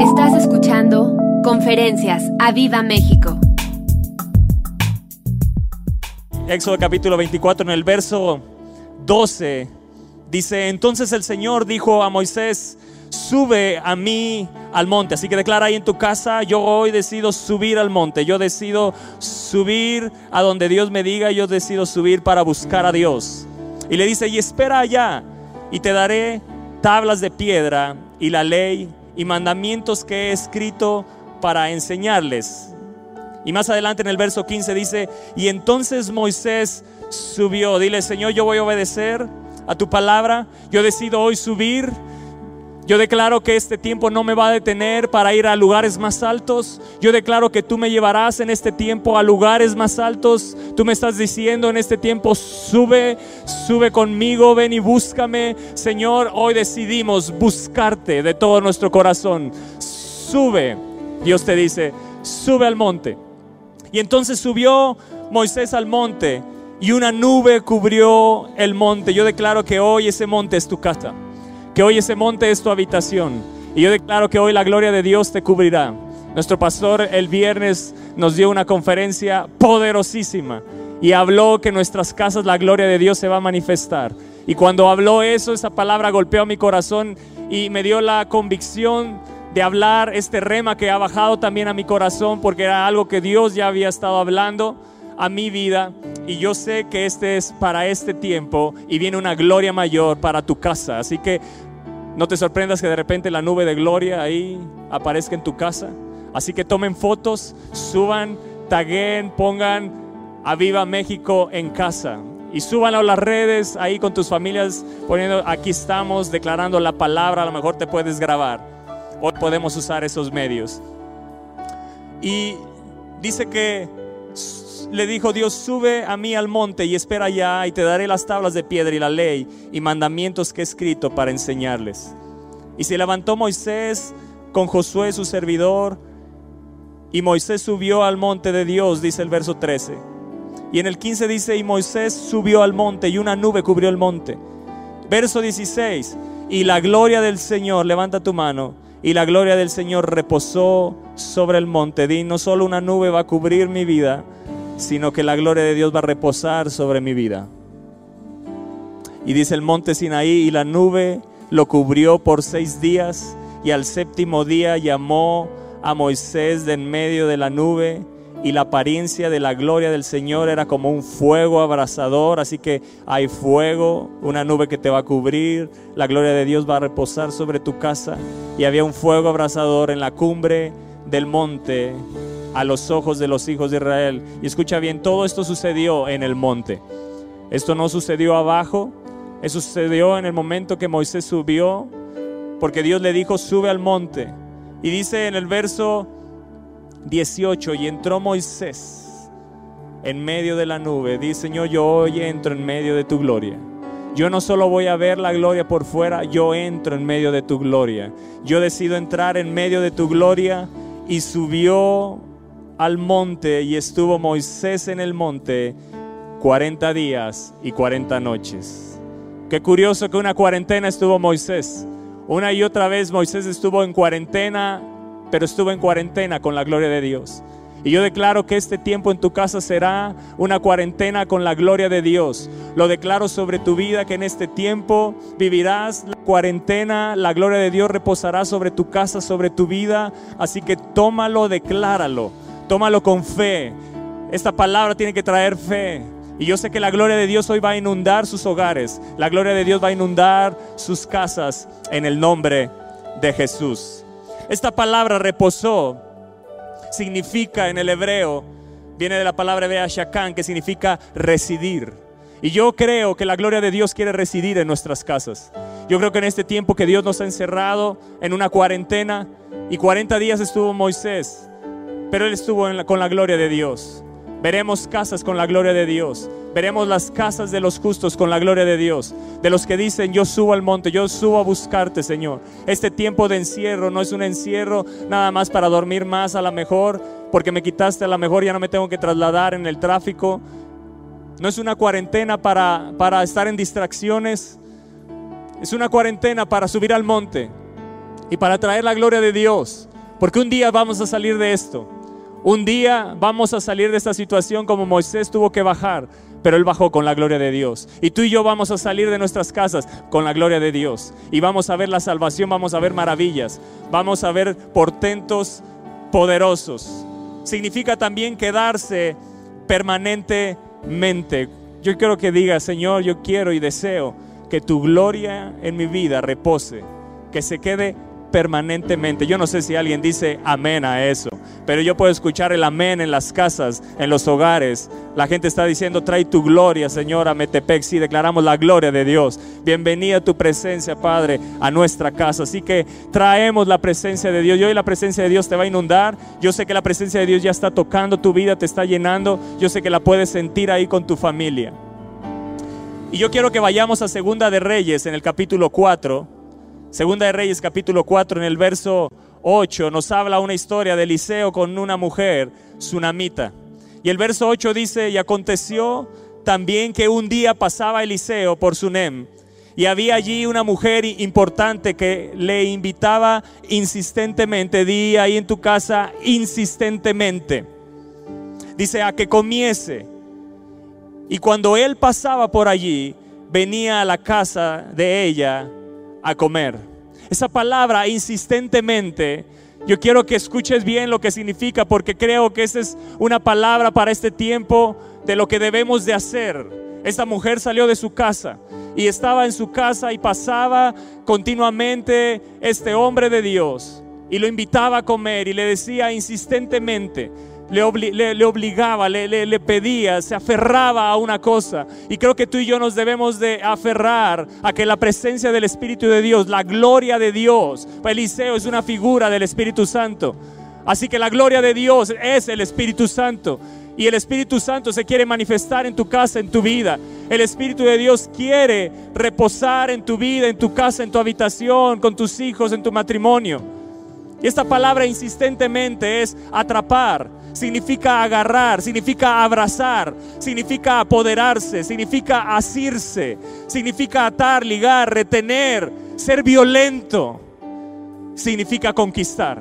Estás escuchando Conferencias a Viva México. Éxodo capítulo 24 en el verso 12 dice, entonces el Señor dijo a Moisés, sube a mí al monte. Así que declara ahí en tu casa, yo hoy decido subir al monte, yo decido subir a donde Dios me diga, yo decido subir para buscar a Dios. Y le dice, y espera allá, y te daré tablas de piedra y la ley y mandamientos que he escrito para enseñarles. Y más adelante en el verso 15 dice, y entonces Moisés subió, dile, Señor, yo voy a obedecer a tu palabra, yo decido hoy subir yo declaro que este tiempo no me va a detener para ir a lugares más altos. Yo declaro que tú me llevarás en este tiempo a lugares más altos. Tú me estás diciendo en este tiempo, sube, sube conmigo, ven y búscame. Señor, hoy decidimos buscarte de todo nuestro corazón. Sube, Dios te dice, sube al monte. Y entonces subió Moisés al monte y una nube cubrió el monte. Yo declaro que hoy ese monte es tu casa que hoy ese monte es tu habitación. Y yo declaro que hoy la gloria de Dios te cubrirá. Nuestro pastor el viernes nos dio una conferencia poderosísima y habló que en nuestras casas la gloria de Dios se va a manifestar. Y cuando habló eso, esa palabra golpeó mi corazón y me dio la convicción de hablar este rema que ha bajado también a mi corazón porque era algo que Dios ya había estado hablando a mi vida y yo sé que este es para este tiempo y viene una gloria mayor para tu casa. Así que no te sorprendas que de repente la nube de gloria ahí aparezca en tu casa. Así que tomen fotos, suban, taguen, pongan a Viva México en casa. Y suban a las redes ahí con tus familias poniendo, aquí estamos declarando la palabra, a lo mejor te puedes grabar. Hoy podemos usar esos medios. Y dice que le dijo Dios, sube a mí al monte y espera allá y te daré las tablas de piedra y la ley y mandamientos que he escrito para enseñarles. Y se levantó Moisés con Josué su servidor y Moisés subió al monte de Dios, dice el verso 13. Y en el 15 dice, y Moisés subió al monte y una nube cubrió el monte. Verso 16, y la gloria del Señor, levanta tu mano, y la gloria del Señor reposó sobre el monte. Di, no solo una nube va a cubrir mi vida, sino que la gloria de Dios va a reposar sobre mi vida. Y dice el monte Sinaí, y la nube lo cubrió por seis días, y al séptimo día llamó a Moisés de en medio de la nube, y la apariencia de la gloria del Señor era como un fuego abrasador, así que hay fuego, una nube que te va a cubrir, la gloria de Dios va a reposar sobre tu casa, y había un fuego abrasador en la cumbre del monte a los ojos de los hijos de Israel. Y escucha bien, todo esto sucedió en el monte. Esto no sucedió abajo, eso sucedió en el momento que Moisés subió, porque Dios le dijo, sube al monte. Y dice en el verso 18, y entró Moisés en medio de la nube. Dice, Señor, yo hoy entro en medio de tu gloria. Yo no solo voy a ver la gloria por fuera, yo entro en medio de tu gloria. Yo decido entrar en medio de tu gloria y subió al monte y estuvo Moisés en el monte 40 días y 40 noches. Qué curioso que una cuarentena estuvo Moisés. Una y otra vez Moisés estuvo en cuarentena, pero estuvo en cuarentena con la gloria de Dios. Y yo declaro que este tiempo en tu casa será una cuarentena con la gloria de Dios. Lo declaro sobre tu vida que en este tiempo vivirás la cuarentena, la gloria de Dios reposará sobre tu casa, sobre tu vida. Así que tómalo, decláralo Tómalo con fe. Esta palabra tiene que traer fe. Y yo sé que la gloria de Dios hoy va a inundar sus hogares. La gloria de Dios va a inundar sus casas en el nombre de Jesús. Esta palabra reposó significa en el hebreo, viene de la palabra hebrea shakan, que significa residir. Y yo creo que la gloria de Dios quiere residir en nuestras casas. Yo creo que en este tiempo que Dios nos ha encerrado en una cuarentena y 40 días estuvo Moisés pero él estuvo con la gloria de Dios. Veremos casas con la gloria de Dios. Veremos las casas de los justos con la gloria de Dios. De los que dicen, yo subo al monte, yo subo a buscarte, Señor. Este tiempo de encierro no es un encierro nada más para dormir más a la mejor, porque me quitaste a la mejor, ya no me tengo que trasladar en el tráfico. No es una cuarentena para, para estar en distracciones. Es una cuarentena para subir al monte y para traer la gloria de Dios. Porque un día vamos a salir de esto. Un día vamos a salir de esta situación como Moisés tuvo que bajar, pero él bajó con la gloria de Dios. Y tú y yo vamos a salir de nuestras casas con la gloria de Dios. Y vamos a ver la salvación, vamos a ver maravillas, vamos a ver portentos poderosos. Significa también quedarse permanentemente. Yo quiero que diga, Señor, yo quiero y deseo que tu gloria en mi vida repose, que se quede permanentemente. Yo no sé si alguien dice amén a eso, pero yo puedo escuchar el amén en las casas, en los hogares. La gente está diciendo, trae tu gloria, Señor, a Metepec. Sí, declaramos la gloria de Dios. Bienvenida tu presencia, Padre, a nuestra casa. Así que traemos la presencia de Dios. Y hoy la presencia de Dios te va a inundar. Yo sé que la presencia de Dios ya está tocando tu vida, te está llenando. Yo sé que la puedes sentir ahí con tu familia. Y yo quiero que vayamos a Segunda de Reyes en el capítulo 4 Segunda de Reyes capítulo 4 en el verso 8 nos habla una historia de Eliseo con una mujer sunamita. Y el verso 8 dice, y aconteció también que un día pasaba Eliseo por Sunem y había allí una mujer importante que le invitaba insistentemente, di ahí en tu casa insistentemente. Dice, a que comiese. Y cuando él pasaba por allí, venía a la casa de ella a comer. Esa palabra insistentemente, yo quiero que escuches bien lo que significa porque creo que esa es una palabra para este tiempo de lo que debemos de hacer. Esta mujer salió de su casa y estaba en su casa y pasaba continuamente este hombre de Dios y lo invitaba a comer y le decía insistentemente, le, obligaba, le, pedía, se aferraba a una cosa. Y creo que tú y yo nos debemos de aferrar a que la presencia del Espíritu de Dios, la gloria de Dios, Eliseo es una figura del Espíritu Santo. Así que la gloria de Dios es el Espíritu Santo. Y el Espíritu Santo se quiere manifestar en tu casa, en tu vida. El Espíritu de Dios quiere reposar en tu vida, en tu casa, en tu habitación, con tus hijos, en tu matrimonio. Esta palabra insistentemente es atrapar, significa agarrar, significa abrazar, significa apoderarse, significa asirse, significa atar, ligar, retener, ser violento, significa conquistar.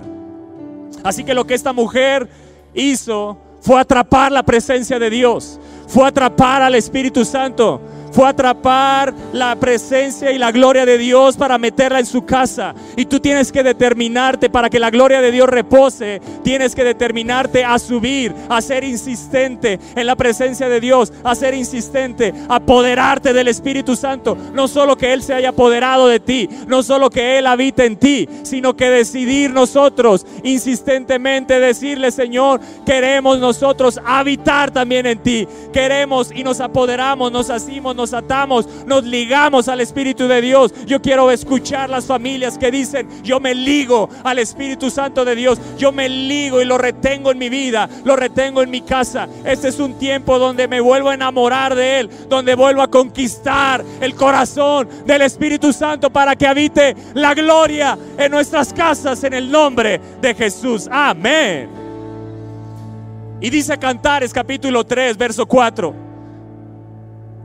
Así que lo que esta mujer hizo fue atrapar la presencia de Dios, fue atrapar al Espíritu Santo fue atrapar la presencia y la gloria de Dios para meterla en su casa. Y tú tienes que determinarte para que la gloria de Dios repose. Tienes que determinarte a subir, a ser insistente en la presencia de Dios, a ser insistente, apoderarte del Espíritu Santo. No solo que Él se haya apoderado de ti, no solo que Él habite en ti, sino que decidir nosotros insistentemente decirle, Señor, queremos nosotros habitar también en ti. Queremos y nos apoderamos, nos asimos, nos atamos, nos ligamos al Espíritu de Dios. Yo quiero escuchar las familias que dicen, yo me ligo al Espíritu Santo de Dios, yo me ligo y lo retengo en mi vida, lo retengo en mi casa. Este es un tiempo donde me vuelvo a enamorar de Él, donde vuelvo a conquistar el corazón del Espíritu Santo para que habite la gloria en nuestras casas en el nombre de Jesús. Amén. Y dice Cantares capítulo 3, verso 4.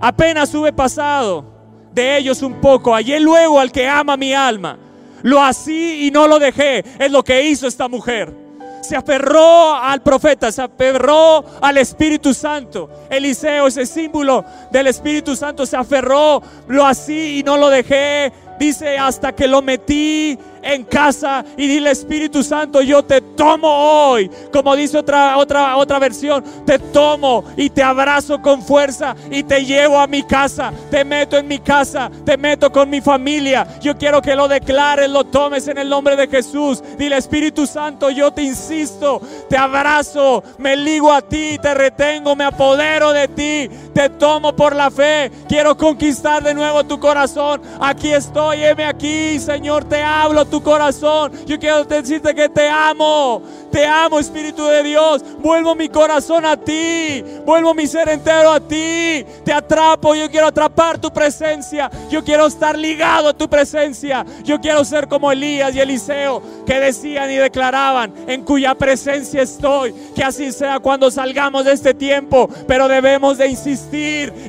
Apenas hube pasado de ellos un poco, hallé luego al que ama mi alma. Lo así y no lo dejé. Es lo que hizo esta mujer. Se aferró al profeta, se aferró al Espíritu Santo. Eliseo, ese símbolo del Espíritu Santo, se aferró. Lo así y no lo dejé. Dice hasta que lo metí en casa y dile Espíritu Santo, yo te tomo hoy. Como dice otra, otra, otra versión, te tomo y te abrazo con fuerza y te llevo a mi casa. Te meto en mi casa, te meto con mi familia. Yo quiero que lo declares, lo tomes en el nombre de Jesús. Dile Espíritu Santo, yo te insisto, te abrazo, me ligo a ti, te retengo, me apodero de ti, te tomo por la fe. Quiero conquistar de nuevo tu corazón. Aquí estoy, heme aquí, Señor, te hablo tu corazón. Yo quiero decirte que te amo. Te amo, Espíritu de Dios. Vuelvo mi corazón a ti. Vuelvo mi ser entero a ti. Te atrapo. Yo quiero atrapar tu presencia. Yo quiero estar ligado a tu presencia. Yo quiero ser como Elías y Eliseo que decían y declaraban en cuya presencia estoy. Que así sea cuando salgamos de este tiempo. Pero debemos de insistir,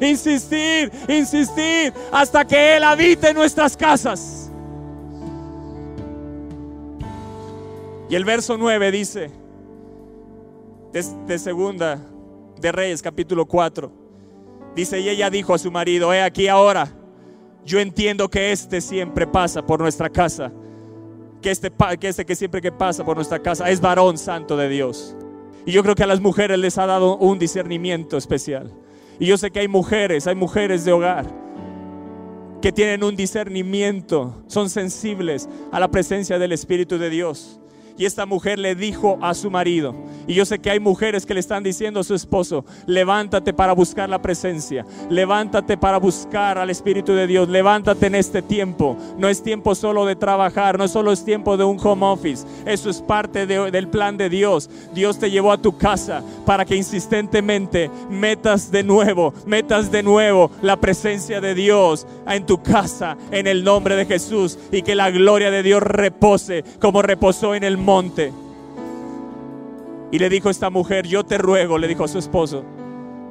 insistir, insistir hasta que Él habite en nuestras casas. Y el verso 9 dice, de, segunda de Reyes capítulo 4, dice, y ella dijo a su marido, he aquí ahora, yo entiendo que este siempre pasa por nuestra casa, que este, que este que siempre que pasa por nuestra casa es varón santo de Dios. Y yo creo que a las mujeres les ha dado un discernimiento especial. Y yo sé que hay mujeres, hay mujeres de hogar que tienen un discernimiento, son sensibles a la presencia del Espíritu de Dios. Y esta mujer le dijo a su marido, y yo sé que hay mujeres que le están diciendo a su esposo, levántate para buscar la presencia, levántate para buscar al Espíritu de Dios, levántate en este tiempo. No es tiempo solo de trabajar, no solo es tiempo de un home office, eso es parte de- del plan de Dios. Dios te llevó a tu casa para que insistentemente metas de nuevo, metas de nuevo la presencia de Dios en tu casa, en el nombre de Jesús, y que la gloria de Dios repose como reposó en el monte. Y le dijo esta mujer, yo te ruego, le dijo a su esposo,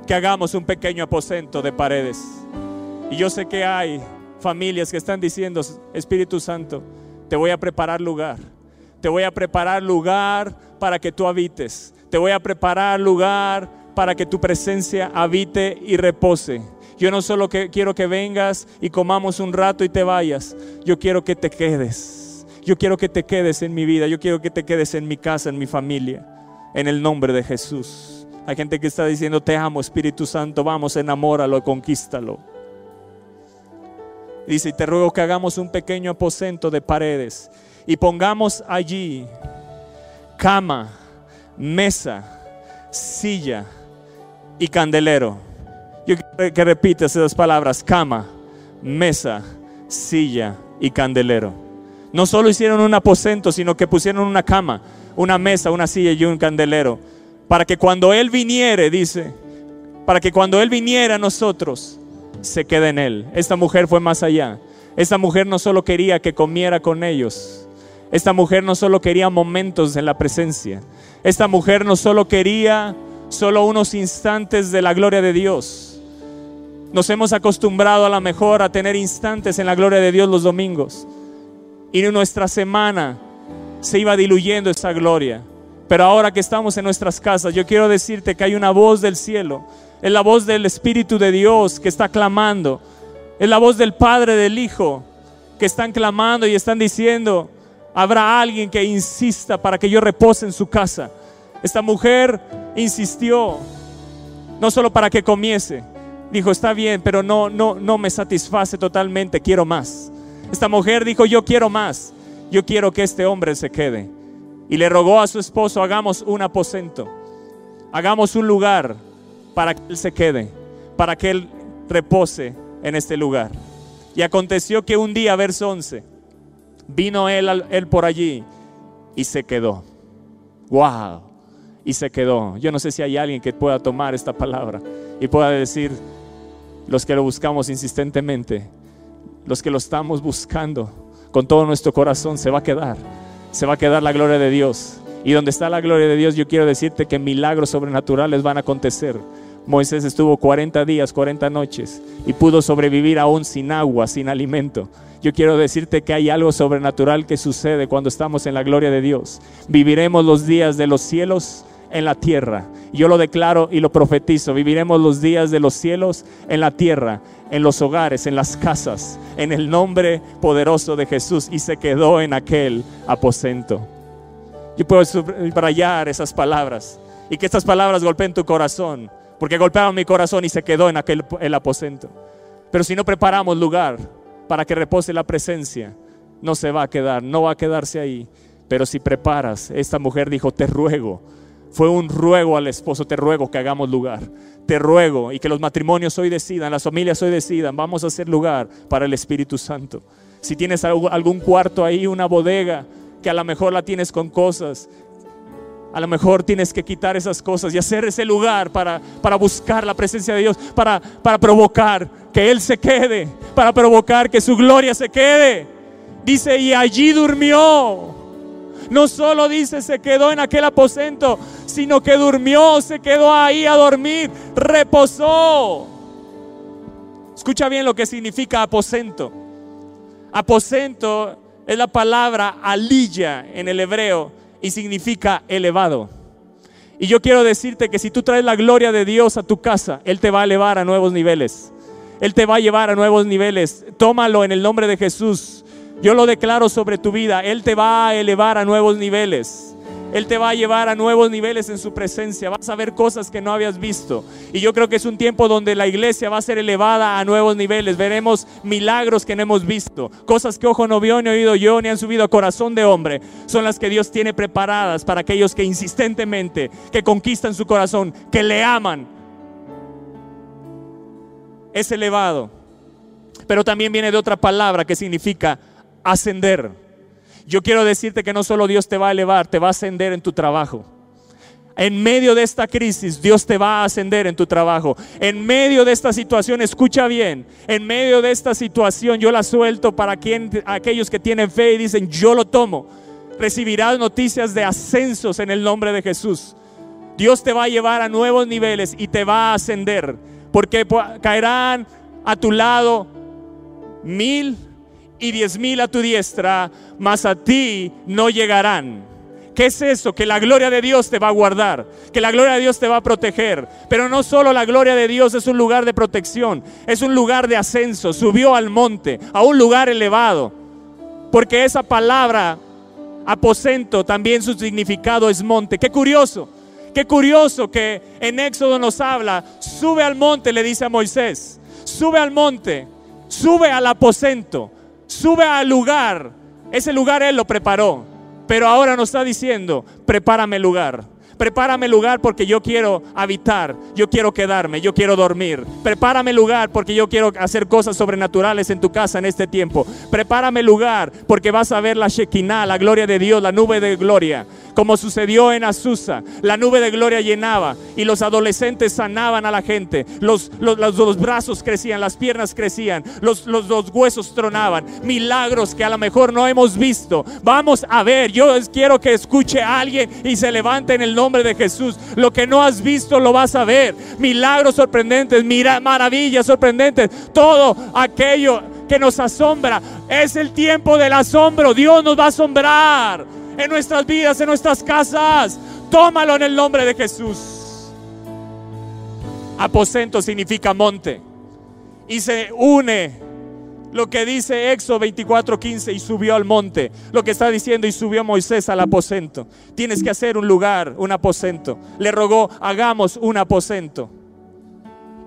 que hagamos un pequeño aposento de paredes. Y yo sé que hay familias que están diciendo, Espíritu Santo, te voy a preparar lugar. Te voy a preparar lugar para que tú habites. Te voy a preparar lugar para que tu presencia habite y repose. Yo no solo que quiero que vengas y comamos un rato y te vayas. Yo quiero que te quedes. Yo quiero que te quedes en mi vida. Yo quiero que te quedes en mi casa, en mi familia. En el nombre de Jesús. Hay gente que está diciendo, te amo Espíritu Santo, vamos, enamóralo, conquístalo. Dice, y te ruego que hagamos un pequeño aposento de paredes y pongamos allí cama, mesa, silla y candelero. Yo quiero que repitas esas palabras, cama, mesa, silla y candelero. No solo hicieron un aposento, sino que pusieron una cama, una mesa, una silla y un candelero. Para que cuando Él viniere, dice, para que cuando Él viniera a nosotros, se quede en Él. Esta mujer fue más allá. Esta mujer no solo quería que comiera con ellos. Esta mujer no solo quería momentos en la presencia. Esta mujer no solo quería solo unos instantes de la gloria de Dios. Nos hemos acostumbrado a lo mejor a tener instantes en la gloria de Dios los domingos. Y en nuestra semana se iba diluyendo esa gloria. Pero ahora que estamos en nuestras casas, yo quiero decirte que hay una voz del cielo. Es la voz del Espíritu de Dios que está clamando. Es la voz del Padre, del Hijo, que están clamando y están diciendo, habrá alguien que insista para que yo repose en su casa. Esta mujer insistió, no solo para que comiese. Dijo, está bien, pero no, no, no me satisface totalmente, quiero más. Esta mujer dijo, yo quiero más. Yo quiero que este hombre se quede. Y le rogó a su esposo, hagamos un aposento. Hagamos un lugar para que él se quede, para que él repose en este lugar. Y aconteció que un día, verso 11, vino él, él por allí y se quedó. ¡Wow! Y se quedó. Yo no sé si hay alguien que pueda tomar esta palabra y pueda decir, los que lo buscamos insistentemente, los que lo estamos buscando con todo nuestro corazón, se va a quedar. Se va a quedar la gloria de Dios. Y donde está la gloria de Dios, yo quiero decirte que milagros sobrenaturales van a acontecer. Moisés estuvo 40 días, 40 noches y pudo sobrevivir aún sin agua, sin alimento. Yo quiero decirte que hay algo sobrenatural que sucede cuando estamos en la gloria de Dios. Viviremos los días de los cielos en la tierra. Yo lo declaro y lo profetizo. Viviremos los días de los cielos en la tierra, en los hogares, en las casas, en el nombre poderoso de Jesús. Y se quedó en aquel aposento. Yo puedo subrayar esas palabras y que estas palabras golpeen tu corazón, porque golpearon mi corazón y se quedó en aquel el aposento. Pero si no preparamos lugar para que repose la presencia, no se va a quedar, no va a quedarse ahí. Pero si preparas, esta mujer dijo, te ruego, fue un ruego al esposo, te ruego que hagamos lugar, te ruego y que los matrimonios hoy decidan, las familias hoy decidan, vamos a hacer lugar para el Espíritu Santo. Si tienes algún cuarto ahí, una bodega, que a lo mejor la tienes con cosas, a lo mejor tienes que quitar esas cosas y hacer ese lugar para, para buscar la presencia de Dios, para, para provocar que Él se quede, para provocar que su gloria se quede. Dice, y allí durmió. No solo dice se quedó en aquel aposento, sino que durmió, se quedó ahí a dormir, reposó. Escucha bien lo que significa aposento. Aposento es la palabra alilla en el hebreo y significa elevado. Y yo quiero decirte que si tú traes la gloria de Dios a tu casa, Él te va a elevar a nuevos niveles. Él te va a llevar a nuevos niveles. Tómalo en el nombre de Jesús. Yo lo declaro sobre tu vida. Él te va a elevar a nuevos niveles. Él te va a llevar a nuevos niveles en su presencia. Vas a ver cosas que no habías visto. Y yo creo que es un tiempo donde la iglesia va a ser elevada a nuevos niveles. Veremos milagros que no hemos visto. Cosas que ojo no vio, ni oído yo, ni han subido a corazón de hombre. Son las que Dios tiene preparadas para aquellos que insistentemente, que conquistan su corazón, que le aman. Es elevado. Pero también viene de otra palabra que significa ascender. Yo quiero decirte que no solo Dios te va a elevar, te va a ascender en tu trabajo. En medio de esta crisis, Dios te va a ascender en tu trabajo. En medio de esta situación, escucha bien, en medio de esta situación yo la suelto para quien, aquellos que tienen fe y dicen, yo lo tomo. Recibirás noticias de ascensos en el nombre de Jesús. Dios te va a llevar a nuevos niveles y te va a ascender. Porque caerán a tu lado mil y diez mil a tu diestra, mas a ti no llegarán. ¿Qué es eso? Que la gloria de Dios te va a guardar, que la gloria de Dios te va a proteger. Pero no solo la gloria de Dios es un lugar de protección, es un lugar de ascenso. Subió al monte, a un lugar elevado. Porque esa palabra, aposento, también su significado es monte. Qué curioso, qué curioso que en Éxodo nos habla, sube al monte, le dice a Moisés, sube al monte, sube al aposento sube al lugar. Ese lugar Él lo preparó. Pero ahora nos está diciendo, prepárame el lugar. Prepárame lugar porque yo quiero habitar, yo quiero quedarme, yo quiero dormir. Prepárame lugar porque yo quiero hacer cosas sobrenaturales en tu casa en este tiempo. Prepárame lugar porque vas a ver la Shekinah, la gloria de Dios, la nube de gloria como sucedió en Azusa. La nube de gloria llenaba y los adolescentes sanaban a la gente. Los, los, brazos crecían, las piernas crecían, los, los, los huesos tronaban. Milagros que a lo mejor no hemos visto. Vamos a ver, yo quiero que escuche a alguien y se levante en el nombre de Jesús. Lo que no has visto lo vas a ver. Milagros sorprendentes, mira, maravillas sorprendentes. Todo aquello que nos asombra. Es el tiempo del asombro. Dios nos va a asombrar en nuestras vidas, en nuestras casas. Tómalo en el nombre de Jesús. Aposento significa monte. Y se une lo que dice Éxodo 24:15 y subió al monte. Lo que está diciendo y subió Moisés al aposento. Tienes que hacer un lugar, un aposento. Le rogó, hagamos un aposento.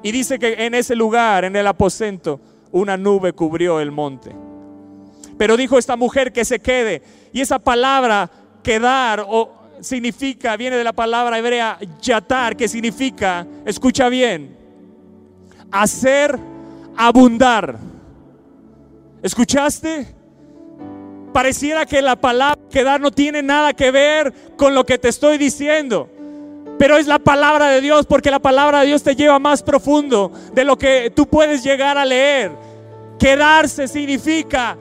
Y dice que en ese lugar, en el aposento, una nube cubrió el monte. Pero dijo esta mujer que se quede. Y esa palabra quedar o significa, viene de la palabra hebrea yatar, que significa, escucha bien, hacer abundar. ¿Escuchaste? Pareciera que la palabra quedar no tiene nada que ver con lo que te estoy diciendo. Pero es la palabra de Dios porque la palabra de Dios te lleva más profundo de lo que tú puedes llegar a leer. Quedarse significa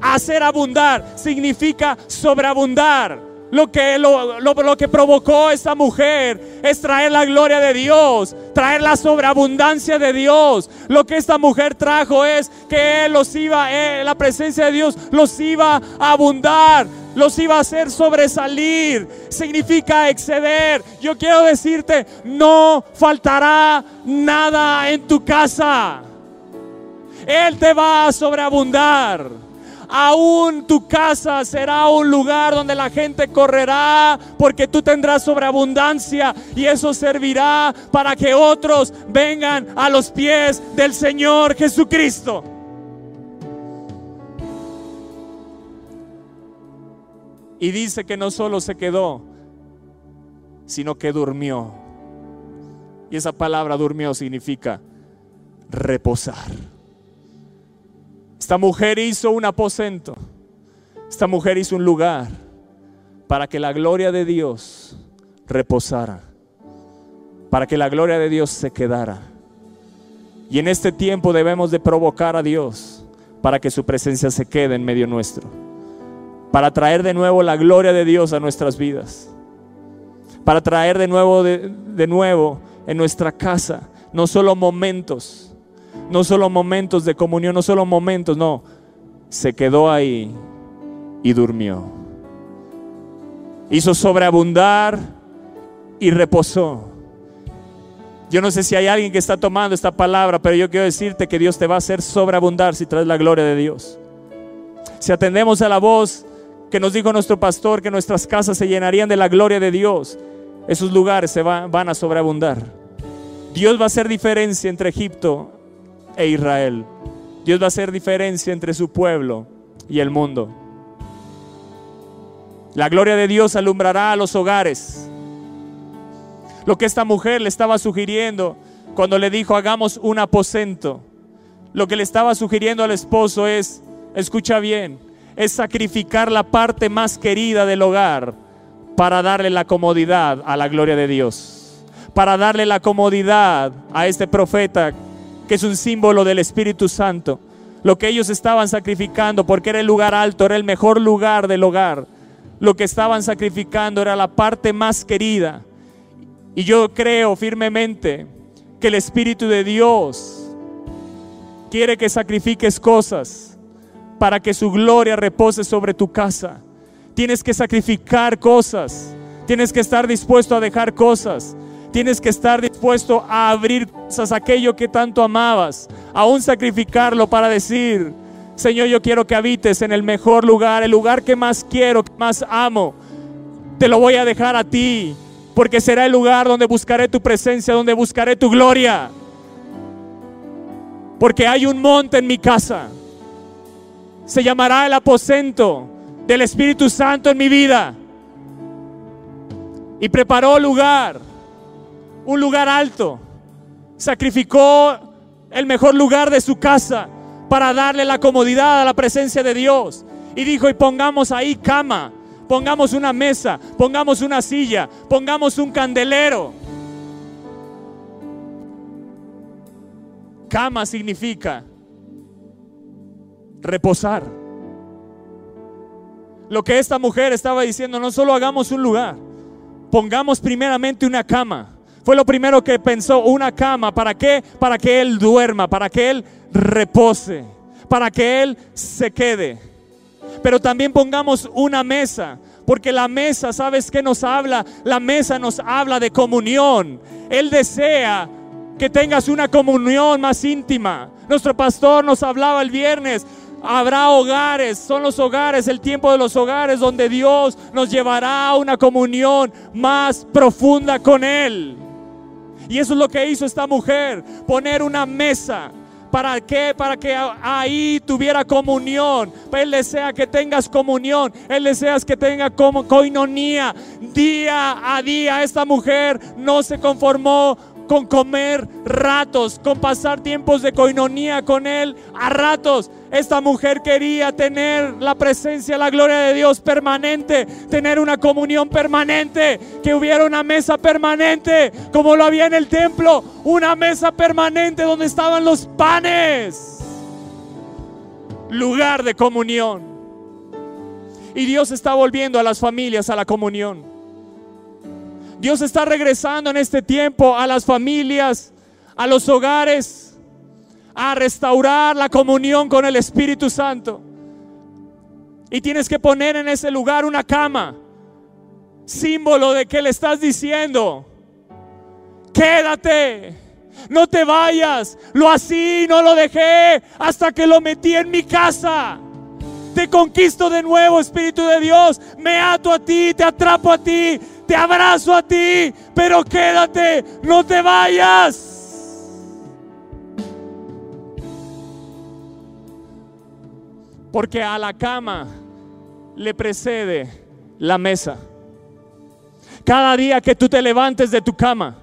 Hacer abundar significa sobreabundar. Lo que, lo, lo, que provocó esta mujer es traer la gloria de Dios, traer la sobreabundancia de Dios. Lo que esta mujer trajo es que los iba, eh, la presencia de Dios los iba a abundar, los iba a hacer sobresalir. Significa exceder. Yo quiero decirte, no faltará nada en tu casa. Él te va a sobreabundar aún tu casa será un lugar donde la gente correrá porque tú tendrás sobreabundancia y eso servirá para que otros vengan a los pies del Señor Jesucristo. Y dice que no solo se quedó, sino que durmió. Y esa palabra durmió significa reposar. Esta mujer hizo un aposento. Esta mujer hizo un lugar para que la gloria de Dios reposara. Para que la gloria de Dios se quedara. Y en este tiempo debemos de provocar a Dios para que su presencia se quede en medio nuestro. Para traer de nuevo la gloria de Dios a nuestras vidas. Para traer de nuevo, de, de nuevo en nuestra casa, no solo momentos, no solo momentos de comunión, no solo momentos, no. Se quedó ahí y durmió. hizo sobreabundar y reposó. Yo no sé si hay alguien que está tomando esta palabra, pero yo quiero decirte que Dios te va a hacer sobreabundar si traes la gloria de Dios. Si atendemos a la voz que nos dijo nuestro pastor, que nuestras casas se llenarían de la gloria de Dios, esos lugares se van a sobreabundar. Dios va a hacer diferencia entre Egipto e Israel. Dios va a hacer diferencia entre su pueblo y el mundo. La gloria de Dios alumbrará a los hogares lo que esta mujer le estaba sugiriendo cuando le dijo hagamos un aposento. Lo que le estaba sugiriendo al esposo es, escucha bien, es sacrificar la parte más querida del hogar para darle la comodidad a la gloria de Dios. Para darle la comodidad a este profeta que es un símbolo del Espíritu Santo. Lo que ellos estaban sacrificando, porque era el lugar alto, era el mejor lugar del hogar. Lo que estaban sacrificando era la parte más querida y yo creo firmemente que el Espíritu de Dios quiere que sacrifiques cosas para que su gloria repose sobre tu casa. Tienes que sacrificar cosas. Tienes que estar dispuesto a dejar cosas. Tienes que estar dispuesto a abrir cosas, aquello que tanto amabas, aún sacrificarlo para decir, Señor, yo quiero que habites en el mejor lugar, el lugar que más quiero, que más amo. Te lo voy a dejar a ti porque será el lugar donde buscaré tu presencia, donde buscaré tu gloria. Porque hay un monte en mi casa. Se llamará el aposento del Espíritu Santo en mi vida. Y preparó lugar, un lugar alto. Sacrificó el mejor lugar de su casa para darle la comodidad a la presencia de Dios. Y dijo, y pongamos ahí cama, pongamos una mesa, pongamos una silla, pongamos un candelero. Cama significa reposar. Lo que esta mujer estaba diciendo, no solo hagamos un lugar, pongamos primeramente una cama. Fue lo primero que pensó, una cama. ¿Para qué? Para que Él duerma, para que Él repose, para que Él se quede pero también pongamos una mesa. Porque la mesa, ¿sabes qué nos habla? La mesa nos habla de comunión. Él desea que tengas una comunión más íntima. Nuestro pastor nos hablaba el viernes. Habrá hogares, son los hogares, el tiempo de los hogares donde Dios nos llevará a una comunión más profunda con Él. Y eso es lo que hizo esta mujer, poner una mesa ¿Para qué? Para que ahí tuviera comunión. Él desea que tengas comunión. Él desea que tenga como coinonía. Día a día esta mujer no se conformó con comer ratos, con pasar tiempos de coinonía con Él a ratos. Esta mujer quería tener la presencia, la gloria de Dios permanente, tener una comunión permanente, que hubiera una mesa permanente, como lo había en el templo, una mesa permanente donde estaban los panes. Lugar de comunión. Y Dios está volviendo a las familias a la comunión. Dios está regresando en este tiempo a las familias, a los hogares a restaurar la comunión con el Espíritu Santo. Y tienes que poner en ese lugar una cama, símbolo de que le estás diciendo, quédate, no te vayas, lo así, no lo dejé hasta que lo metí en mi casa. Te conquisto de nuevo, Espíritu de Dios, me ato a ti, te atrapo a ti, te abrazo a ti, pero quédate, no te vayas. Porque a la cama le precede la mesa. Cada día que tú te levantes de tu cama,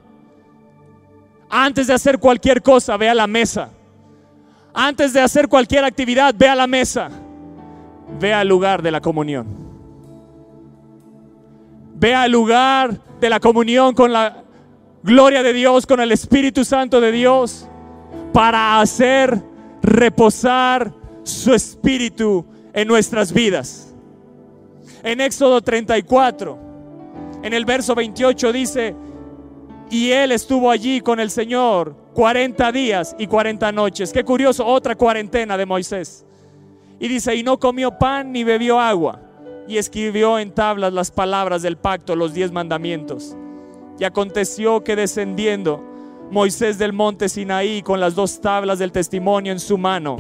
antes de hacer cualquier cosa, ve a la mesa. Antes de hacer cualquier actividad, ve a la mesa. Ve al lugar de la comunión. Ve al lugar de la comunión con la gloria de Dios, con el Espíritu Santo de Dios, para hacer reposar su espíritu en nuestras vidas. En Éxodo 34, en el verso 28 dice, y él estuvo allí con el Señor 40 días y 40 noches. Qué curioso, otra cuarentena de Moisés. Y dice, y no comió pan ni bebió agua, y escribió en tablas las palabras del pacto, los diez mandamientos. Y aconteció que descendiendo Moisés del monte Sinaí con las dos tablas del testimonio en su mano,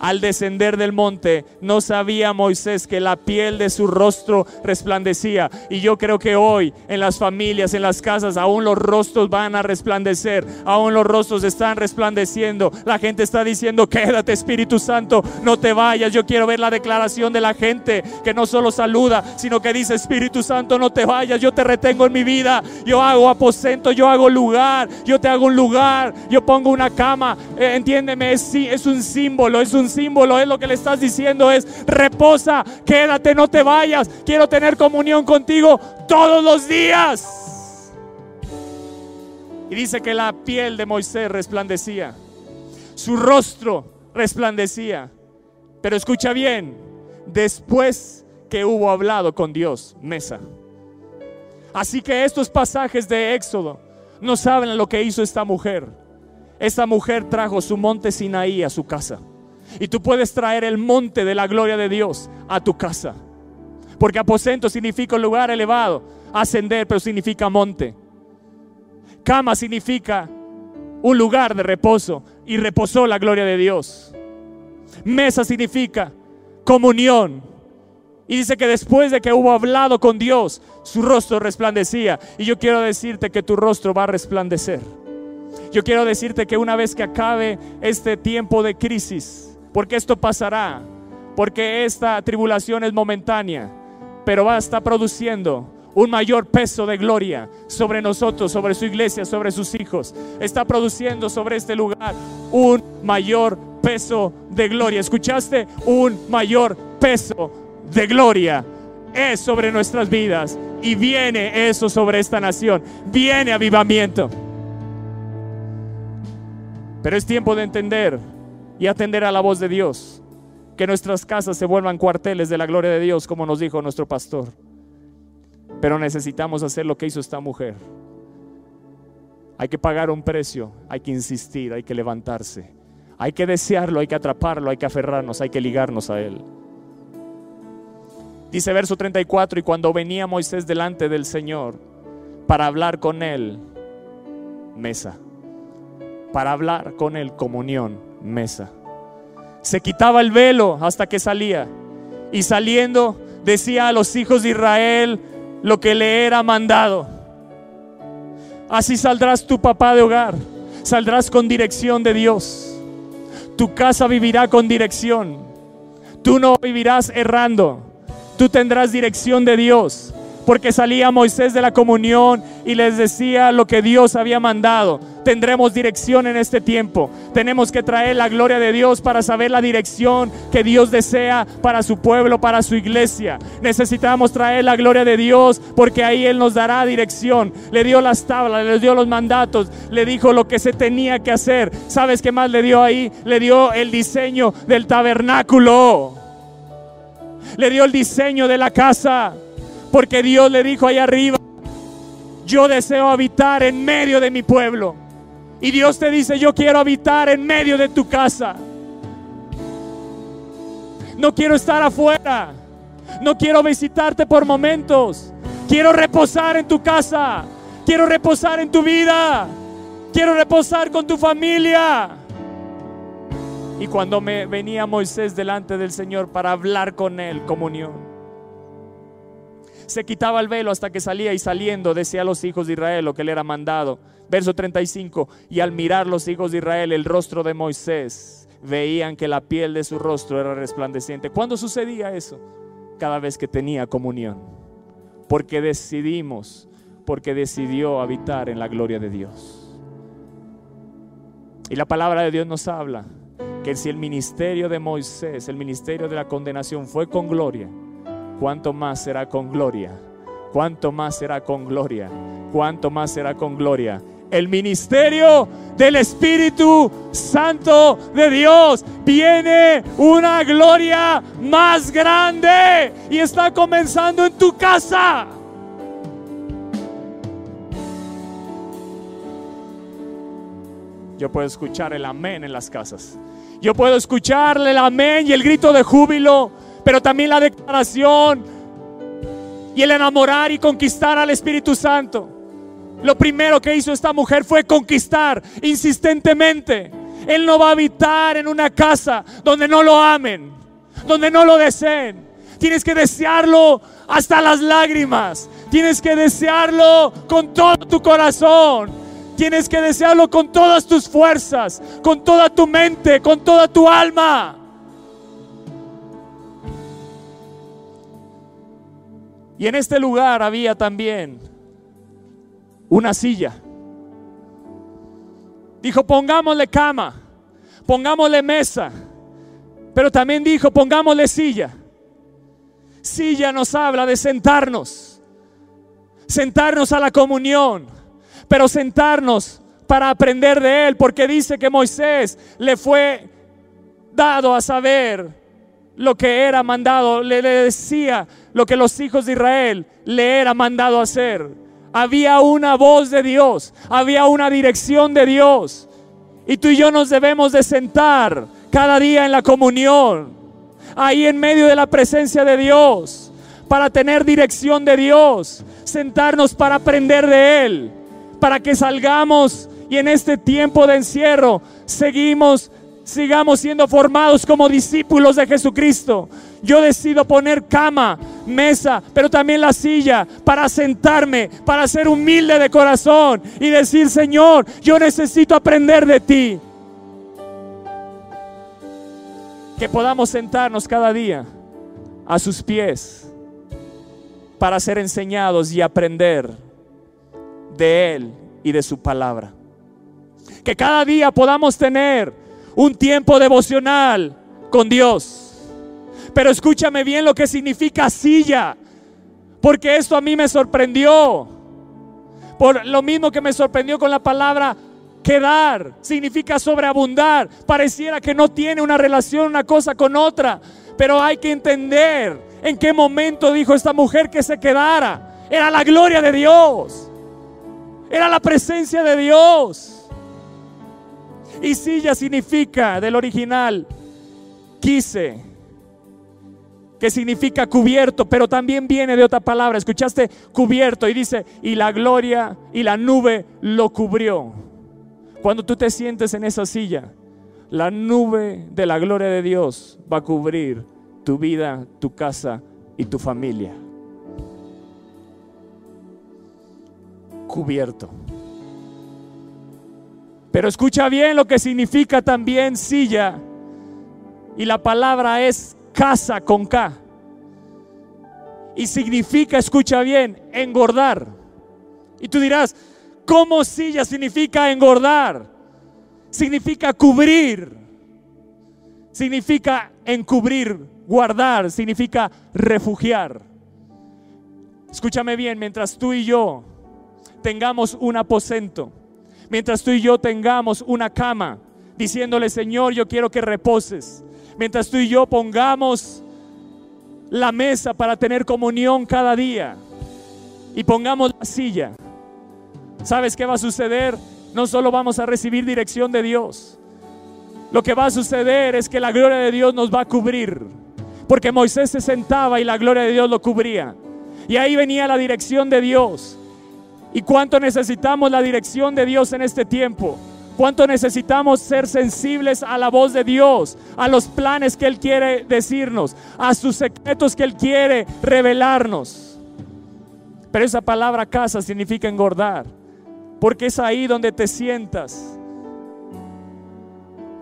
al descender del monte, no sabía Moisés que la piel de su rostro resplandecía. Y yo creo que hoy en las familias, en las casas, aún los rostros van a resplandecer. Aún los rostros están resplandeciendo. La gente está diciendo, quédate Espíritu Santo, no te vayas. Yo quiero ver la declaración de la gente que no solo saluda, sino que dice, Espíritu Santo, no te vayas. Yo te retengo en mi vida. Yo hago aposento, yo hago lugar. Yo te hago un lugar. Yo pongo una cama. Eh, entiéndeme, es, es un símbolo, es un símbolo, es lo que le estás diciendo, es reposa, quédate, no te vayas, quiero tener comunión contigo todos los días. Y dice que la piel de Moisés resplandecía, su rostro resplandecía, pero escucha bien, después que hubo hablado con Dios, mesa. Así que estos pasajes de Éxodo nos hablan lo que hizo esta mujer. Esta mujer trajo su monte Sinaí a su casa. Y tú puedes traer el monte de la gloria de Dios a tu casa. Porque aposento significa un lugar elevado. Ascender, pero significa monte. Cama significa un lugar de reposo. Y reposó la gloria de Dios. Mesa significa comunión. Y dice que después de que hubo hablado con Dios, su rostro resplandecía. Y yo quiero decirte que tu rostro va a resplandecer. Yo quiero decirte que una vez que acabe este tiempo de crisis, porque esto pasará, porque esta tribulación es momentánea, pero va a estar produciendo un mayor peso de gloria sobre nosotros, sobre su iglesia, sobre sus hijos. Está produciendo sobre este lugar un mayor peso de gloria. ¿Escuchaste? Un mayor peso de gloria es sobre nuestras vidas y viene eso sobre esta nación. Viene avivamiento. Pero es tiempo de entender y atender a la voz de Dios. Que nuestras casas se vuelvan cuarteles de la gloria de Dios, como nos dijo nuestro pastor. Pero necesitamos hacer lo que hizo esta mujer. Hay que pagar un precio, hay que insistir, hay que levantarse. Hay que desearlo, hay que atraparlo, hay que aferrarnos, hay que ligarnos a Él. Dice verso 34, y cuando venía Moisés delante del Señor para hablar con Él, mesa, para hablar con Él, comunión, mesa. Se quitaba el velo hasta que salía. Y saliendo decía a los hijos de Israel lo que le era mandado. Así saldrás tu papá de hogar. Saldrás con dirección de Dios. Tu casa vivirá con dirección. Tú no vivirás errando. Tú tendrás dirección de Dios. Porque salía Moisés de la comunión y les decía lo que Dios había mandado tendremos dirección en este tiempo. Tenemos que traer la gloria de Dios para saber la dirección que Dios desea para su pueblo, para su iglesia. Necesitamos traer la gloria de Dios porque ahí Él nos dará dirección. Le dio las tablas, le dio los mandatos, le dijo lo que se tenía que hacer. ¿Sabes qué más le dio ahí? Le dio el diseño del tabernáculo. Le dio el diseño de la casa. Porque Dios le dijo ahí arriba, yo deseo habitar en medio de mi pueblo. Y Dios te dice, yo quiero habitar en medio de tu casa. No quiero estar afuera. No quiero visitarte por momentos. Quiero reposar en tu casa. Quiero reposar en tu vida. Quiero reposar con tu familia. Y cuando me venía Moisés delante del Señor para hablar con él, comunión, se quitaba el velo hasta que salía y saliendo decía a los hijos de Israel lo que le era mandado Verso 35, y al mirar los hijos de Israel el rostro de Moisés, veían que la piel de su rostro era resplandeciente. ¿Cuándo sucedía eso? Cada vez que tenía comunión. Porque decidimos, porque decidió habitar en la gloria de Dios. Y la palabra de Dios nos habla que si el ministerio de Moisés, el ministerio de la condenación fue con gloria, ¿cuánto más será con gloria? ¿Cuánto más será con gloria? ¿Cuánto más será con gloria el ministerio del Espíritu Santo de Dios. Viene una gloria más grande y está comenzando en tu casa. Yo puedo escuchar el amén en las casas. Yo puedo escucharle el amén y el grito de júbilo, pero también la declaración y el enamorar y conquistar al Espíritu Santo. Lo primero que hizo esta mujer fue conquistar insistentemente. Él no va a habitar en una casa donde no lo amen, donde no lo deseen. Tienes que desearlo hasta las lágrimas. Tienes que desearlo con todo tu corazón. Tienes que desearlo con todas tus fuerzas, con toda tu mente, con toda tu alma. Y en este lugar había también una silla. Dijo, pongámosle cama, pongámosle mesa, pero también dijo, pongámosle silla. Silla nos habla de sentarnos, sentarnos a la comunión, pero sentarnos para aprender de Él, porque dice que Moisés le fue dado a saber lo que era mandado, le, decía lo que los hijos de Israel le era mandado hacer. Había una voz de Dios, había una dirección de Dios. Y tú y yo nos debemos de sentar cada día en la comunión, ahí en medio de la presencia de Dios, para tener dirección de Dios, sentarnos para aprender de Él, para que salgamos y en este tiempo de encierro seguimos sigamos siendo formados como discípulos de Jesucristo. Yo decido poner cama, mesa, pero también la silla para sentarme, para ser humilde de corazón y decir, Señor, yo necesito aprender de ti. Que podamos sentarnos cada día a sus pies para ser enseñados y aprender de Él y de su palabra. Que cada día podamos tener un tiempo devocional con Dios. Pero escúchame bien lo que significa silla, porque esto a mí me sorprendió. Por lo mismo que me sorprendió con la palabra quedar, significa sobreabundar. Pareciera que no tiene una relación una cosa con otra, pero hay que entender en qué momento dijo esta mujer que se quedara. Era la gloria de Dios. Era la presencia de Dios. Y silla significa del original quise, que significa cubierto, pero también viene de otra palabra. Escuchaste cubierto y dice, y la gloria y la nube lo cubrió. Cuando tú te sientes en esa silla, la nube de la gloria de Dios va a cubrir tu vida, tu casa y tu familia. Cubierto. Pero escucha bien lo que significa también silla. Y la palabra es casa con K. Y significa, escucha bien, engordar. Y tú dirás, ¿cómo silla significa engordar? Significa cubrir. Significa encubrir, guardar. Significa refugiar. Escúchame bien, mientras tú y yo tengamos un aposento Mientras tú y yo tengamos una cama, diciéndole, Señor, yo quiero que reposes. Mientras tú y yo pongamos la mesa para tener comunión cada día y pongamos la silla, ¿sabes qué va a suceder? No solo vamos a recibir dirección de Dios, lo que va a suceder es que la gloria de Dios nos va a cubrir, porque Moisés se sentaba y la gloria de Dios lo cubría. Y ahí venía la dirección de Dios. ¿Y cuánto necesitamos la dirección de Dios en este tiempo? ¿Cuánto necesitamos ser sensibles a la voz de Dios, a los planes que Él quiere decirnos, a sus secretos que Él quiere revelarnos? Pero esa palabra casa significa engordar, porque es ahí donde te sientas.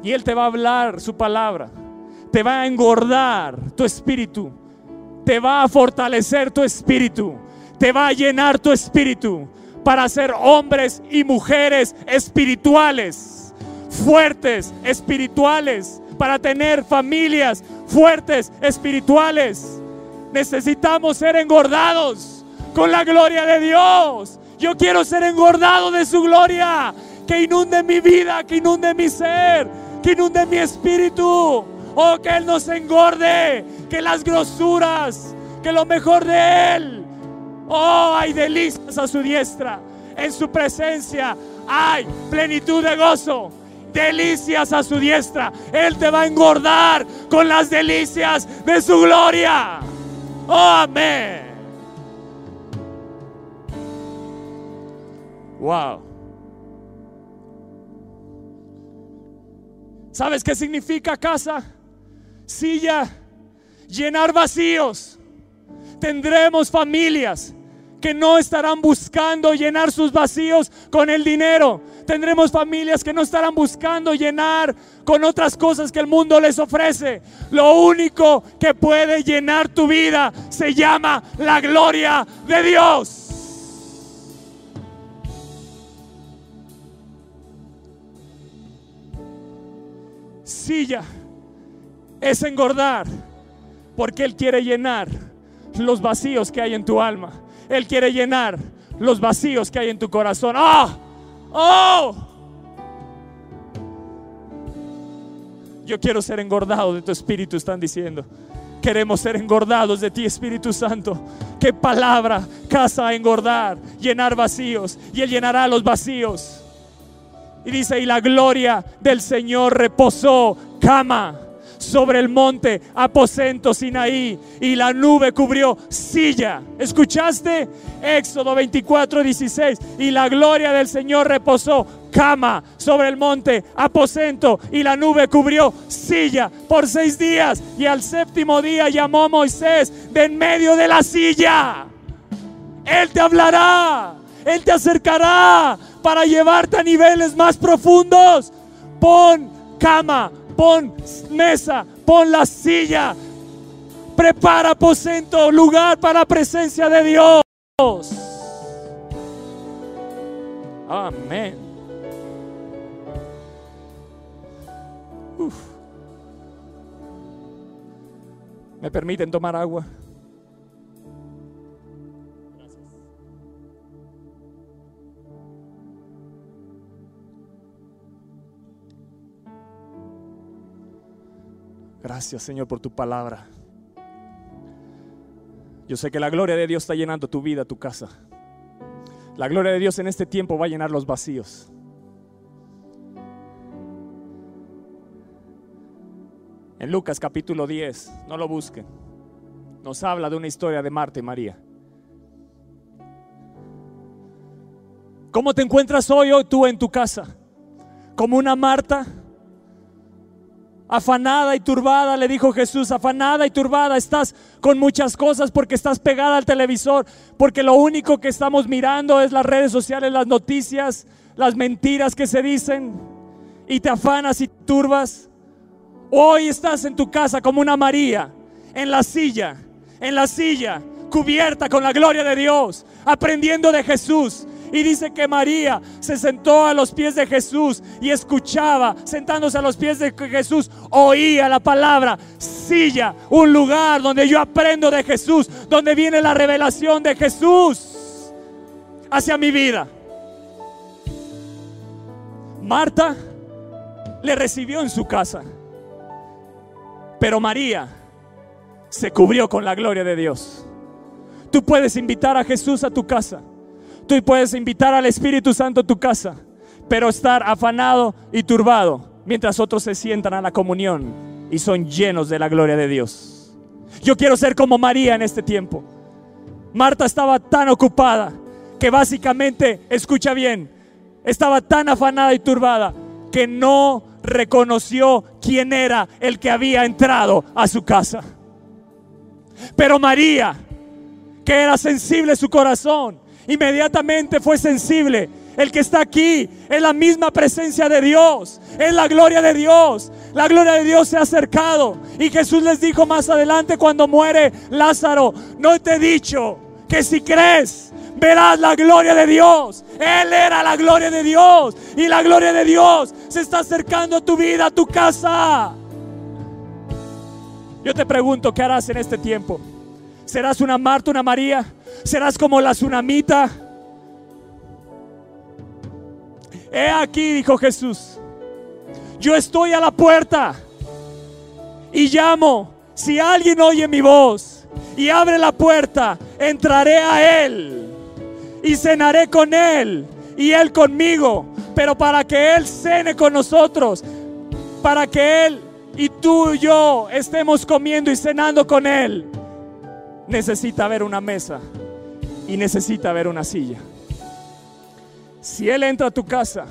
Y Él te va a hablar su palabra, te va a engordar tu espíritu, te va a fortalecer tu espíritu, te va a llenar tu espíritu para ser hombres y mujeres espirituales, fuertes, espirituales, para tener familias fuertes, espirituales. Necesitamos ser engordados con la gloria de Dios. Yo quiero ser engordado de su gloria, que inunde mi vida, que inunde mi ser, que inunde mi espíritu. Oh, que Él nos engorde, que las grosuras, que lo mejor de Él Oh, hay delicias a su diestra. En su presencia hay plenitud de gozo. Delicias a su diestra. Él te va a engordar con las delicias de su gloria. Oh, amén. Wow. ¿Sabes qué significa casa? Silla, llenar vacíos Tendremos familias que no estarán buscando llenar sus vacíos con el dinero. Tendremos familias que no estarán buscando llenar con otras cosas que el mundo les ofrece. Lo único que puede llenar tu vida se llama la gloria de Dios. Silla es engordar porque Él quiere llenar los vacíos que hay en tu alma. Él quiere llenar los vacíos que hay en tu corazón. ¡Ah! ¡Oh! Yo quiero ser engordado de tu espíritu, están diciendo. Queremos ser engordados de ti, Espíritu Santo. ¿Qué palabra casa engordar, llenar vacíos? Y Él llenará los vacíos. Y dice, y la gloria del Señor reposó, cama sobre el monte, aposento Sinaí, y la nube cubrió silla. ¿Escuchaste? Éxodo 24, 16. Y la gloria del Señor reposó, cama sobre el monte, aposento, y la nube cubrió silla por seis días. Y al séptimo día llamó a Moisés de en medio de la silla. Él te hablará, Él te acercará para llevarte a niveles más profundos. Pon cama, pon mesa, pon la silla. Prepara aposento, lugar para la presencia de Dios. Amén. Uf. ¿Me permiten tomar agua? Gracias Señor por tu palabra. Yo sé que la gloria de Dios está llenando tu vida, tu casa. La gloria de Dios en este tiempo va a llenar los vacíos. En Lucas capítulo 10, no lo busquen, nos habla de una historia de Marta y María. ¿Cómo te encuentras hoy, hoy tú en tu casa? ¿Como una Marta? Afanada y turbada, le dijo Jesús, afanada y turbada, estás con muchas cosas porque estás pegada al televisor, porque lo único que estamos mirando es las redes sociales, las noticias, las mentiras que se dicen y te afanas y turbas. Hoy estás en tu casa como una María, en la silla, en la silla, cubierta con la gloria de Dios, aprendiendo de Jesús, y dice que María se sentó a los pies de Jesús y escuchaba, sentándose a los pies de Jesús, oía la palabra, silla, un lugar donde yo aprendo de Jesús, donde viene la revelación de Jesús hacia mi vida. Marta le recibió en su casa, pero María se cubrió con la gloria de Dios. Tú puedes invitar a Jesús a tu casa Tú puedes invitar al Espíritu Santo a tu casa, pero estar afanado y turbado mientras otros se sientan a la comunión y son llenos de la gloria de Dios. Yo quiero ser como María en este tiempo. Marta estaba tan ocupada que básicamente, escucha bien, estaba tan afanada y turbada que no reconoció quién era el que había entrado a su casa. Pero María, que era sensible su corazón, inmediatamente fue sensible. El que está aquí es la misma presencia de Dios, es la gloria de Dios. La gloria de Dios se ha acercado. Y Jesús les dijo más adelante cuando muere Lázaro, no te he dicho que si crees verás la gloria de Dios. Él era la gloria de Dios. Y la gloria de Dios se está acercando a tu vida, a tu casa. Yo te pregunto, ¿qué harás en este tiempo? ¿Serás una Marta, una María? serás como la tsunamita. He aquí, dijo Jesús, yo estoy a la puerta y llamo. Si alguien oye mi voz y abre la puerta, entraré a él y cenaré con él y él conmigo. Pero para que él cene con nosotros, para que él y tú y yo estemos comiendo y cenando con él, necesita haber una mesa y necesita ver una silla. si Él entra a tu casa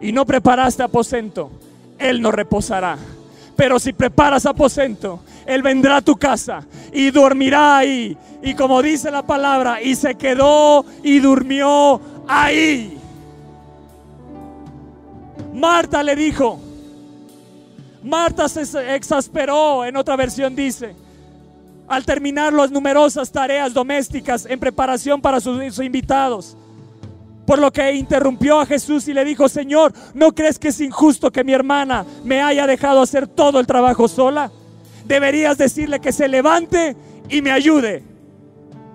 y no preparaste aposento, Él no reposará. Pero si preparas aposento, Él vendrá a tu casa y dormirá ahí. Y como dice la palabra, y se quedó y durmió ahí. Marta le dijo, Marta se exasperó, en otra versión dice, al terminar las numerosas tareas domésticas en preparación para sus, invitados. Por lo que interrumpió a Jesús y le dijo, Señor, ¿no crees que es injusto que mi hermana me haya dejado hacer todo el trabajo sola? Deberías decirle que se levante y me ayude.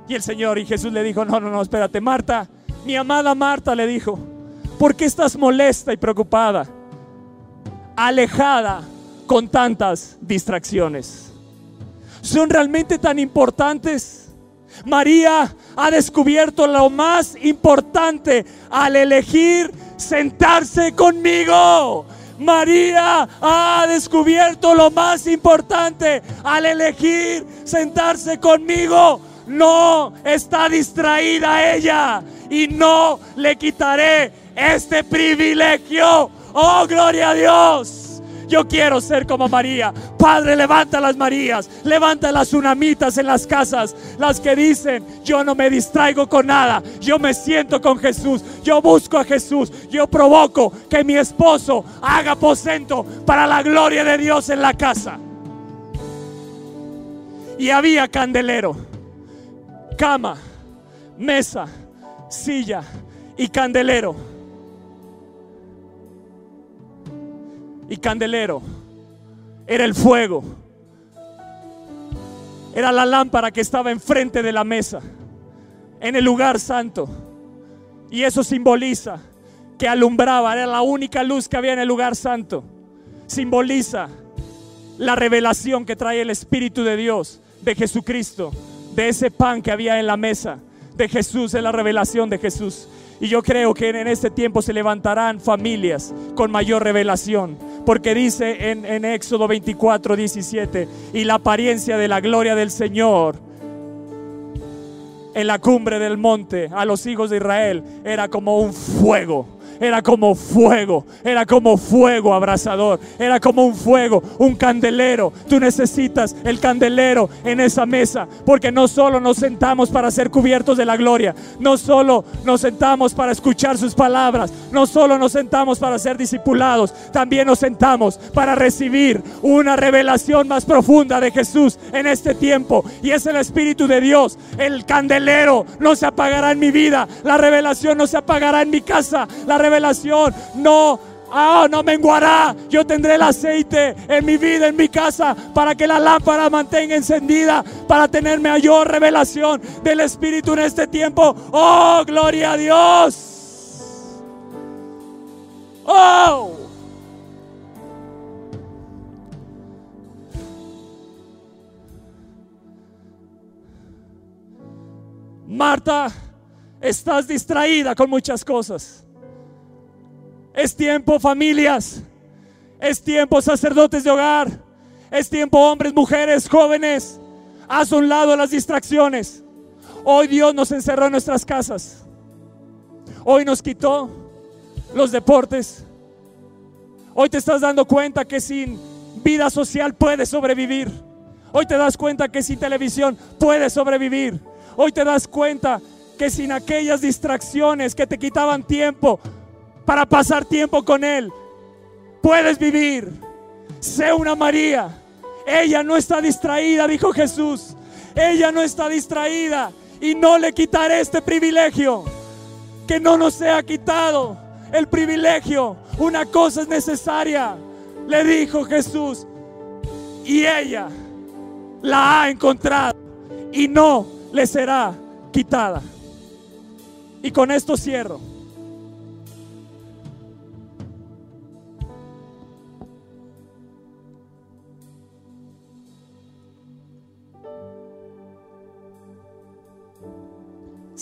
Y el Señor y Jesús le dijo, no, no, no, espérate, Marta, mi amada Marta le dijo, ¿por qué estás molesta y preocupada? Alejada con tantas distracciones son realmente tan importantes. María ha descubierto lo más importante al elegir sentarse conmigo. María ha descubierto lo más importante al elegir sentarse conmigo. No está distraída ella y no le quitaré este privilegio. Oh, gloria a Dios. Yo quiero ser como María. Padre, levanta las Marías, levanta las tsunamitas en las casas, las que dicen, yo no me distraigo con nada, yo me siento con Jesús, yo busco a Jesús, yo provoco que mi esposo haga aposento para la gloria de Dios en la casa. Y había candelero, cama, mesa, silla y candelero y candelero. Era el fuego. Era la lámpara que estaba enfrente de la mesa, en el lugar santo. Y eso simboliza que alumbraba, era la única luz que había en el lugar santo. Simboliza la revelación que trae el Espíritu de Dios, de Jesucristo, de ese pan que había en la mesa, de Jesús, es la revelación de Jesús. Y yo creo que en este tiempo se levantarán familias con mayor revelación. Porque dice en, en Éxodo 24, 17, y la apariencia de la gloria del Señor en la cumbre del monte a los hijos de Israel era como un fuego era como fuego, era como fuego abrasador, era como un fuego, un candelero. Tú necesitas el candelero en esa mesa, porque no solo nos sentamos para ser cubiertos de la gloria, no solo nos sentamos para escuchar sus palabras, no solo nos sentamos para ser discipulados, también nos sentamos para recibir una revelación más profunda de Jesús en este tiempo. Y es el Espíritu de Dios, el candelero no se apagará en mi vida, la revelación no se apagará en mi casa, revelación no ah, no menguará. Yo tendré el aceite en mi vida, en mi casa, para que la lámpara mantenga encendida, para tener mayor revelación del Espíritu en este tiempo. Oh, gloria a Dios. Oh. Marta, estás distraída con muchas cosas. Es tiempo familias. Es tiempo sacerdotes de hogar. Es tiempo hombres, mujeres, jóvenes. Haz un lado las distracciones. Hoy Dios nos encerró en nuestras casas. Hoy nos quitó los deportes. Hoy te estás dando cuenta que sin vida social puedes sobrevivir. Hoy te das cuenta que sin televisión puedes sobrevivir. Hoy te das cuenta que sin aquellas distracciones que te quitaban tiempo, para pasar tiempo con Él. Puedes vivir. Sé una María. Ella no está distraída, dijo Jesús. Ella no está distraída y no le quitaré este privilegio. Que no nos sea quitado el privilegio. Una cosa es necesaria, le dijo Jesús. Y ella la ha encontrado y no le será quitada. Y con esto cierro.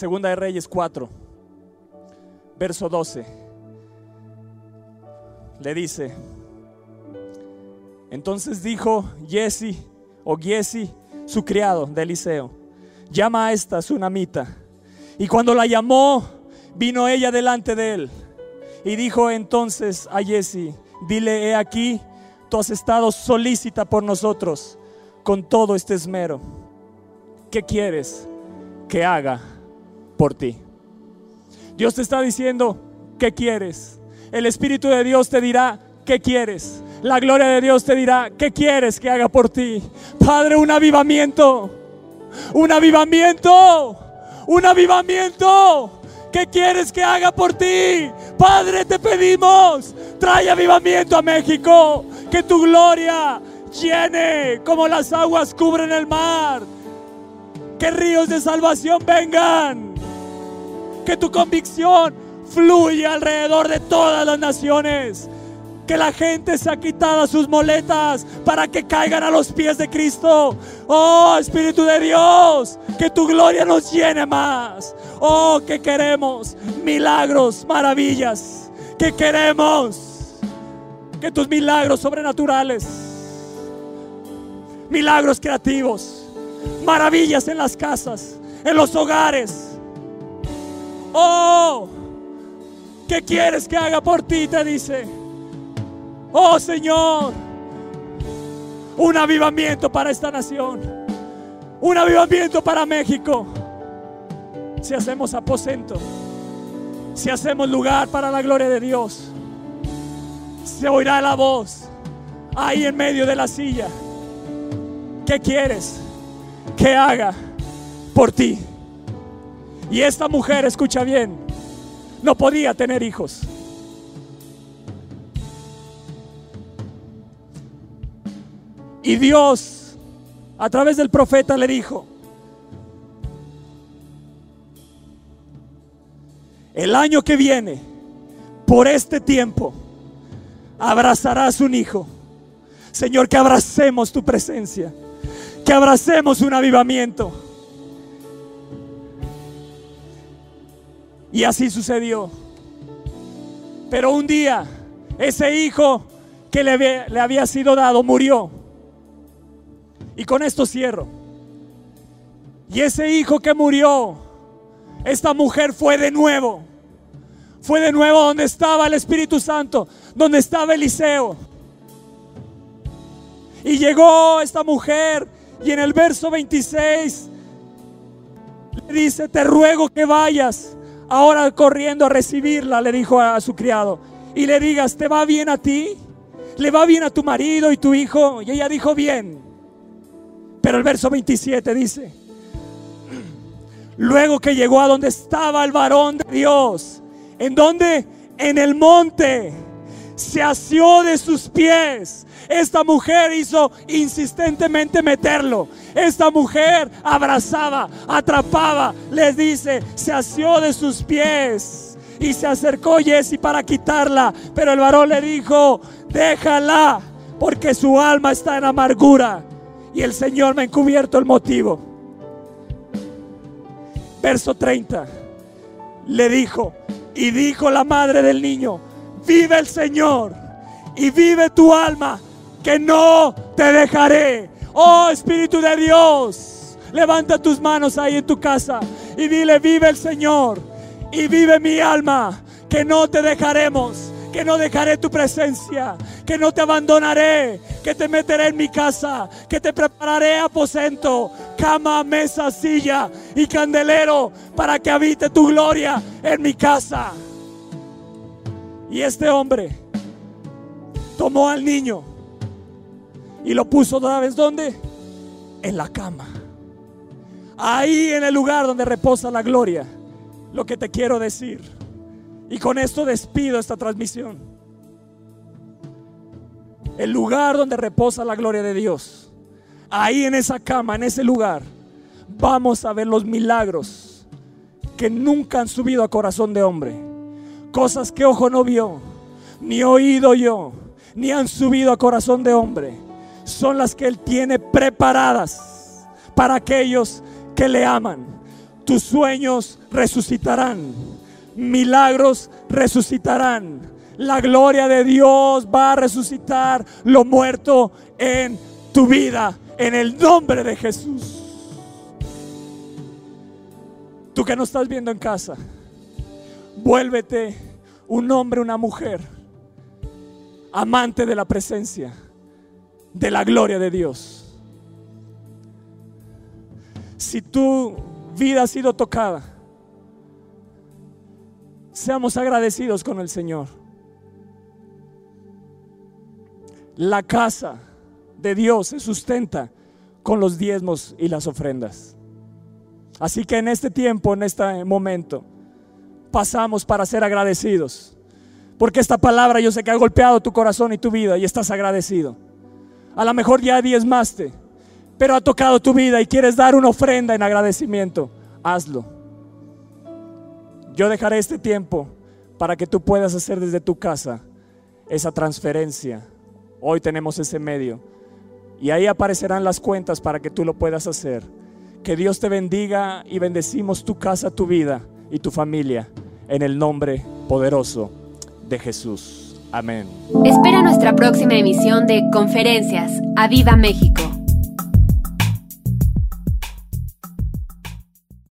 Segunda de Reyes 4, verso 12. Le dice, entonces dijo Jesse o Giesi, su criado de Eliseo, llama a esta tsunamita. Y cuando la llamó, Vino ella delante de él y dijo entonces a Jesse, dile, he aquí, tú has estado solícita por nosotros con todo este esmero. ¿Qué quieres que haga Dios te está diciendo, ¿qué quieres? El Espíritu de Dios te dirá, ¿qué quieres? La gloria de Dios te dirá, ¿qué quieres que haga por ti? Padre, un avivamiento, un avivamiento, un avivamiento. ¿Qué quieres que haga por ti? Padre, te pedimos, trae avivamiento a México, que tu gloria llene como las aguas cubren el mar, que ríos de salvación vengan, que tu convicción fluya alrededor de todas las naciones. Que la gente se ha quitado sus moletas para que caigan a los pies de Cristo. Oh Espíritu de Dios, que tu gloria nos llene más. Oh, que queremos milagros, maravillas. Que queremos que tus milagros sobrenaturales, milagros creativos, maravillas en las casas, en los hogares. Oh, ¿qué quieres que haga por ti? Te dice. Oh Señor, un avivamiento para esta nación, un avivamiento para México. Si hacemos aposento, si hacemos lugar para la gloria de Dios, se oirá la voz ahí en medio de la silla. ¿Qué quieres que haga por ti? Y esta mujer, escucha bien, no podía tener hijos. Y Dios, a través del profeta, le dijo, el año que viene, por este tiempo, abrazarás un hijo. Señor, que abracemos tu presencia, que abracemos un avivamiento. Y así sucedió. Pero un día, ese hijo que le había, sido dado murió. Y con esto cierro. Y ese hijo que murió, esta mujer fue de nuevo. Fue de nuevo donde estaba el Espíritu Santo, donde estaba Eliseo. Y llegó esta mujer y en el verso 26 le dice, te ruego que vayas ahora corriendo a recibirla, le dijo a, su criado, y le digas, ¿te va bien a ti? ¿Le va bien a tu marido y tu hijo? Y ella dijo, bien. Pero el verso 27 dice, luego que llegó a donde estaba el varón de Dios, ¿en donde En el monte. Se asió de sus pies. Esta mujer hizo insistentemente meterlo. Esta mujer abrazaba, atrapaba, les dice, se asió de sus pies. Y se acercó Jesse para quitarla. Pero el varón le dijo, déjala, porque su alma está en amargura y el Señor me ha encubierto el motivo. Verso 30. Le dijo, y dijo la madre del niño, vive el Señor y vive tu alma, que no te dejaré. Oh Espíritu de Dios, levanta tus manos ahí en tu casa y dile, vive el Señor y vive mi alma, que no te dejaremos que no dejaré tu presencia, que no te abandonaré, que te meteré en mi casa, que te prepararé aposento, cama, mesa, silla y candelero para que habite tu gloria en mi casa. Y este hombre tomó al niño y lo puso vez ¿dónde? En la cama. Ahí en el lugar donde reposa la gloria. Lo que te quiero decir y con esto despido esta transmisión. El lugar donde reposa la gloria de Dios. Ahí en esa cama, en ese lugar, vamos a ver los milagros que nunca han subido a corazón de hombre. Cosas que ojo no vio, ni oído yo, ni han subido a corazón de hombre. Son las que Él tiene preparadas para aquellos que le aman. Tus sueños resucitarán milagros resucitarán. La gloria de Dios va a resucitar lo muerto en tu vida, en el nombre de Jesús. Tú que no estás viendo en casa, Vuélvete un hombre, una mujer, amante de la presencia, de la gloria de Dios. Si tu vida ha sido tocada, seamos agradecidos con el Señor. La casa de Dios se sustenta con los diezmos y las ofrendas. Así que en este tiempo, en este momento, pasamos para ser agradecidos. Porque esta palabra yo sé que ha golpeado tu corazón y tu vida y estás agradecido. A lo mejor ya diezmaste, pero ha tocado tu vida y quieres dar una ofrenda en agradecimiento. Hazlo. Yo dejaré este tiempo para que tú puedas hacer desde tu casa esa transferencia. Hoy tenemos ese medio. Y ahí aparecerán las cuentas para que tú lo puedas hacer. Que Dios te bendiga y bendecimos tu casa, tu vida y tu familia en el nombre poderoso de Jesús. Amén. Espera nuestra próxima emisión de Conferencias. ¡A Viva México!